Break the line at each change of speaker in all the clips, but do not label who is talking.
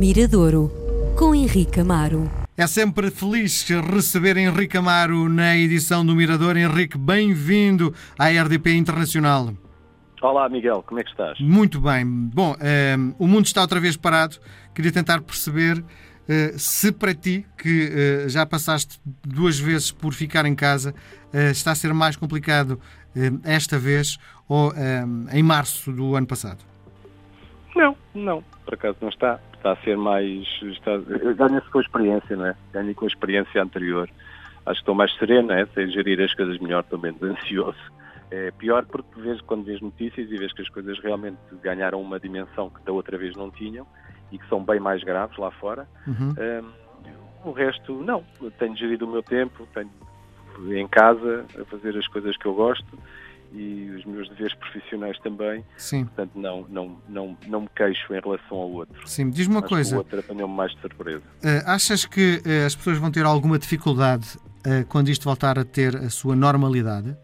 Miradouro, com Henrique Amaro.
É sempre feliz receber Henrique Amaro na edição do Mirador. Henrique, bem-vindo à RDP Internacional.
Olá, Miguel, como é que estás?
Muito bem. Bom, um, ehm, o mundo está outra vez parado. Queria tentar perceber uh, se para ti, que uh, já passaste duas vezes por ficar em casa, uh, está a ser mais complicado esta vez ou ehm, em março do ano passado?
Não, não, por acaso não está. Está a ser mais. Ganha-se com a experiência, não é? Ganha com a experiência anterior. Acho que estou mais sereno, é? Sei gerir as coisas melhor, estou menos ansioso. É pior porque vês, quando vês notícias e vês que as coisas realmente ganharam uma dimensão que da outra vez não tinham e que são bem mais graves lá fora. Uhum. Um, o resto, não. Tenho gerido o meu tempo, tenho em casa a fazer as coisas que eu gosto e os meus deveres profissionais também.
Sim.
Portanto, não, não, não, não me queixo em relação ao outro.
Sim, diz-me uma
Acho
coisa.
o outro apanhou-me mais de surpresa.
Uh, achas que uh, as pessoas vão ter alguma dificuldade uh, quando isto voltar a ter a sua normalidade?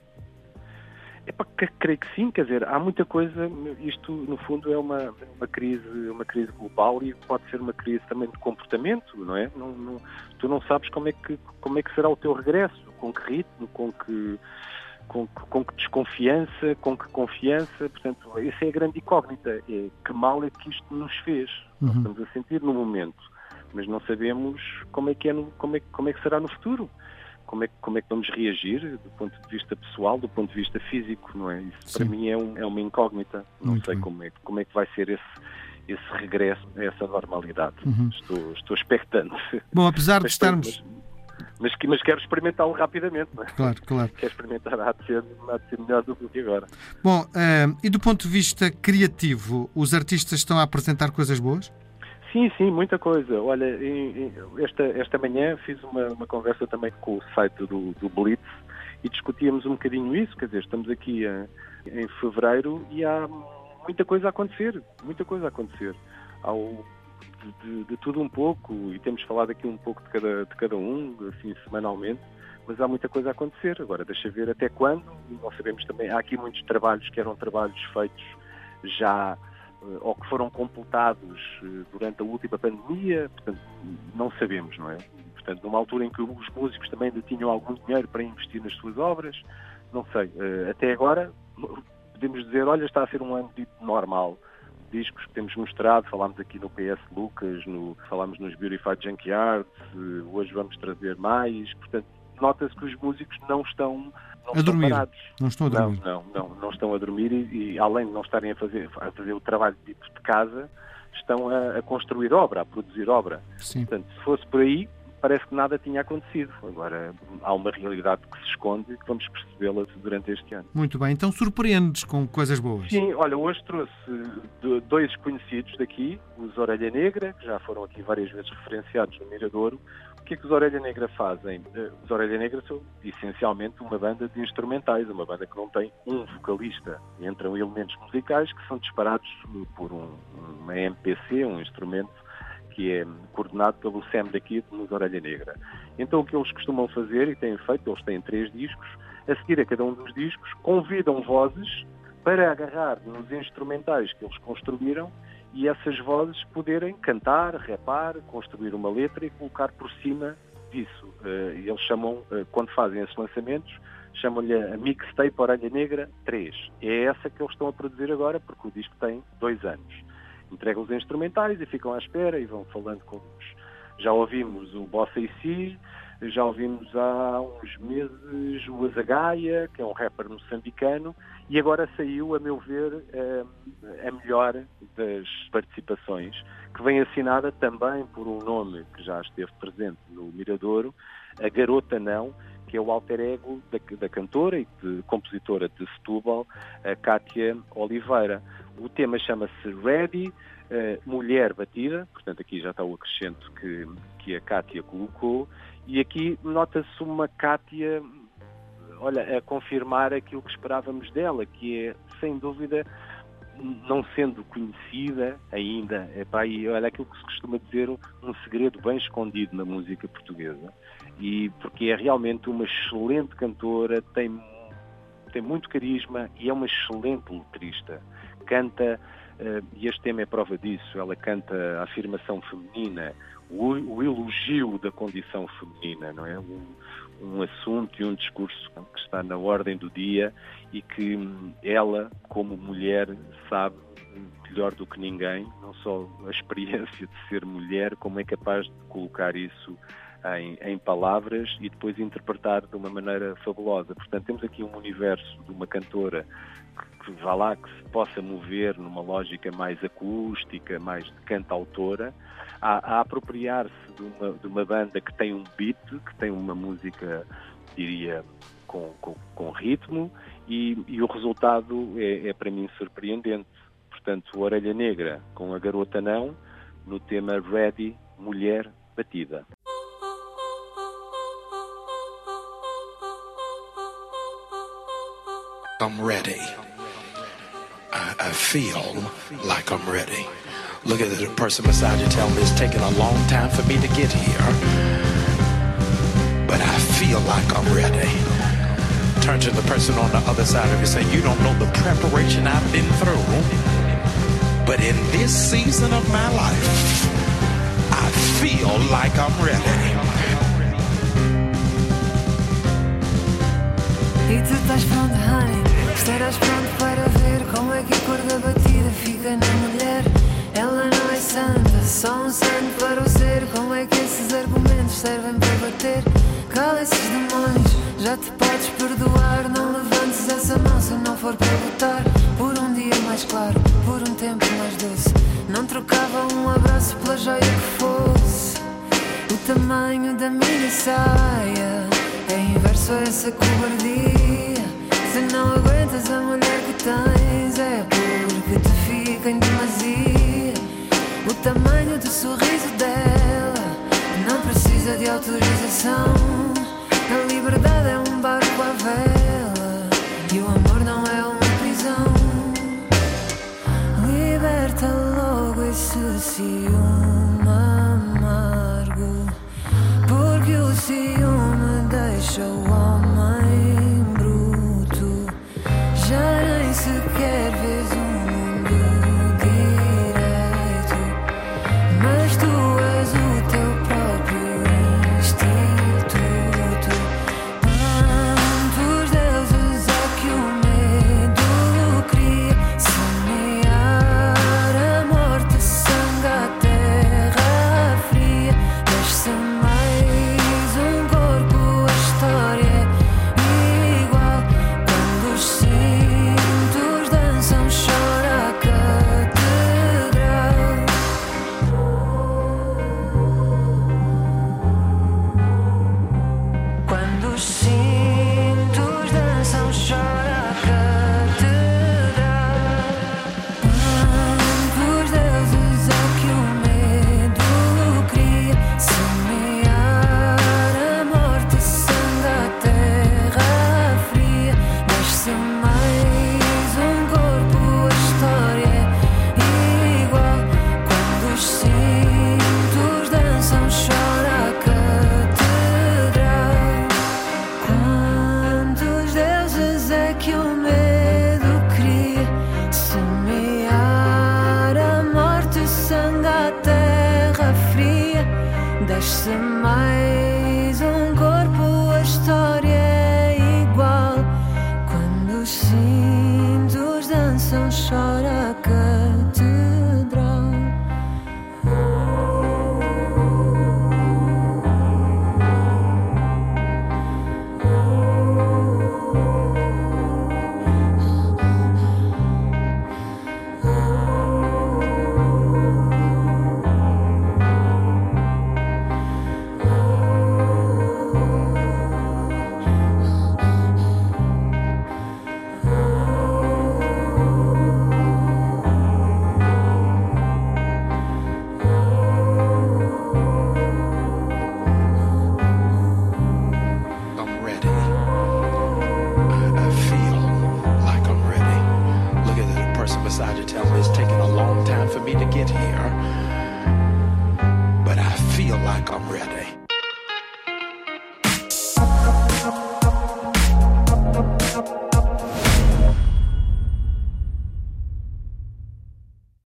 É para que creio que sim, quer dizer, há muita coisa, isto no fundo é uma, uma crise, uma crise global e pode ser uma crise também de comportamento, não é? Não, não, tu não sabes como é, que, como é que será o teu regresso, com que ritmo, com que com, com que desconfiança, com que confiança, portanto, essa é a grande incógnita, é que mal é que isto nos fez, uhum. Nós estamos a sentir no momento, mas não sabemos como é que, é no, como é, como é que será no futuro, como é, como é que vamos reagir do ponto de vista pessoal, do ponto de vista físico, não é? Isso Sim. para mim é, um, é uma incógnita, não Muito sei como é, como é que vai ser esse esse regresso a essa normalidade. Uhum. Estou, estou expectante.
Bom, apesar de estarmos,
mas, mas quero experimentá-lo rapidamente. É?
Claro, claro.
Quero experimentar, há de ser, há de ser melhor do que agora.
Bom, uh, e do ponto de vista criativo, os artistas estão a apresentar coisas boas?
Sim, sim, muita coisa. Olha, esta, esta manhã fiz uma, uma conversa também com o site do, do Blitz e discutíamos um bocadinho isso, quer dizer, estamos aqui a, em fevereiro e há muita coisa a acontecer, muita coisa a acontecer. Há o de, de, tudo um pouco e temos falado aqui um pouco de cada, de cada um, assim, semanalmente, mas há muita coisa a acontecer. Agora, deixa ver até quando, não sabemos também, há aqui muitos trabalhos que eram trabalhos feitos já eh, ou que foram completados eh, durante a última pandemia, portanto, não sabemos, não é? Portanto, numa altura em que os músicos também ainda tinham algum dinheiro para investir nas suas obras, não sei. Eh, até agora, podemos dizer, olha, está a ser um ano dito normal discos que temos mostrado, falámos aqui no PS Lucas, no, falámos nos Beautified Junkyards, hoje vamos trazer mais, portanto, nota-se que os músicos não estão, não
a dormir.
parados.
Não estão a dormir.
Não, não, não, não estão a dormir e, e, além de não estarem a fazer, a fazer o trabalho de, de casa, estão a, a, construir obra, a produzir obra.
Sim.
Portanto, se fosse por aí, parece que nada tinha acontecido. Agora há uma realidade que se esconde e que vamos percebê-la durante este ano.
Muito bem, então surpreendes com coisas boas.
Sim, olha, hoje trouxe dois conhecidos daqui, os Orelha Negra, que já foram aqui várias vezes referenciados no Miradouro. O que é que os Orelha Negra fazem? Eh, os Orelha Negra são essencialmente uma banda de instrumentais, uma banda que não tem um vocalista. Entram elementos musicais que são disparados por um, uma MPC, um instrumento que é coordenado pelo SEM daqui nos Orelha Negra. Então o que eles costumam fazer, e têm feito, eles têm três discos, a seguir a cada um dos discos, convidam vozes para agarrar nos instrumentais que eles construíram e essas vozes poderem cantar, rapar, construir uma letra e colocar por cima disso. Eh, eles chamam, eh, quando fazem esses lançamentos, chamam-lhe a Mixtape Orelha Negra 3. É essa que eles estão a produzir agora, porque o disco tem dois anos entregam os instrumentais e ficam à espera e vão falando com os. Já ouvimos o Bossa e Si, já ouvimos há uns meses o Azagaia, que é um rapper moçambicano, e agora saiu, a meu ver, eh, a melhor das participações, que vem assinada também por um nome que já esteve presente no Miradouro, a Garota Não, que é o alter ego da, da cantora e de compositora de Setúbal, a Kátia Oliveira. O tema chama-se Ready, uh, Mulher Batida, portanto aqui já está o acrescento que, que a Kátia colocou, e aqui nota-se uma Kátia, olha, a confirmar aquilo que esperávamos dela, que é, sem dúvida, não sendo conhecida ainda, é para aí, olha aquilo que se costuma dizer, um segredo bem escondido na música portuguesa. E porque é realmente uma excelente cantora, tem, tem muito carisma e é uma excelente letrista. Canta e este tema é prova disso. Ela canta a afirmação feminina, o, o elogio da condição feminina, não é? Um, um assunto e um discurso que está na ordem do dia e que hum, ela, como mulher, sabe melhor do que ninguém, não só a experiência de ser mulher, como é capaz de colocar isso em, em, palavras e depois interpretar de uma maneira fabulosa. Portanto, temos aqui um universo de uma cantora que, que vá lá, que se possa mover numa lógica mais acústica, mais de cantautora, a, a apropriar-se de uma, de uma banda que tem um beat, que tem uma música, diria, com, com, com ritmo, e, e, o resultado é, é para mim surpreendente portanto, Orelha Negra com a Garota Não, no tema Ready, Mulher Batida.
I'm ready. I, I, feel like I'm ready. Look at the person beside you. Tell me it's taken a long time for me to get here. But I feel like I'm ready. Turn to the person on the other side of you. Say, You don't know the preparation I've been through. But in this season of my life, I feel like I'm ready.
Honey? Estarás pronto para ver como é que a cor da batida fica na mulher. Ela não é santa, só um santo para o ser. Como é que esses argumentos servem para bater? Cala esses demônios, já te podes perdoar. Não levantes essa mão se não for para lutar por um dia mais claro por um tempo mais doce. Não trocava um abraço pela joia que fosse. O tamanho da minha saia é inverso a essa cobardia. Se não aguentas a mulher que tens, é porque te fica em demasia. O tamanho do sorriso dela não precisa de autorização. seen deixe-se mais um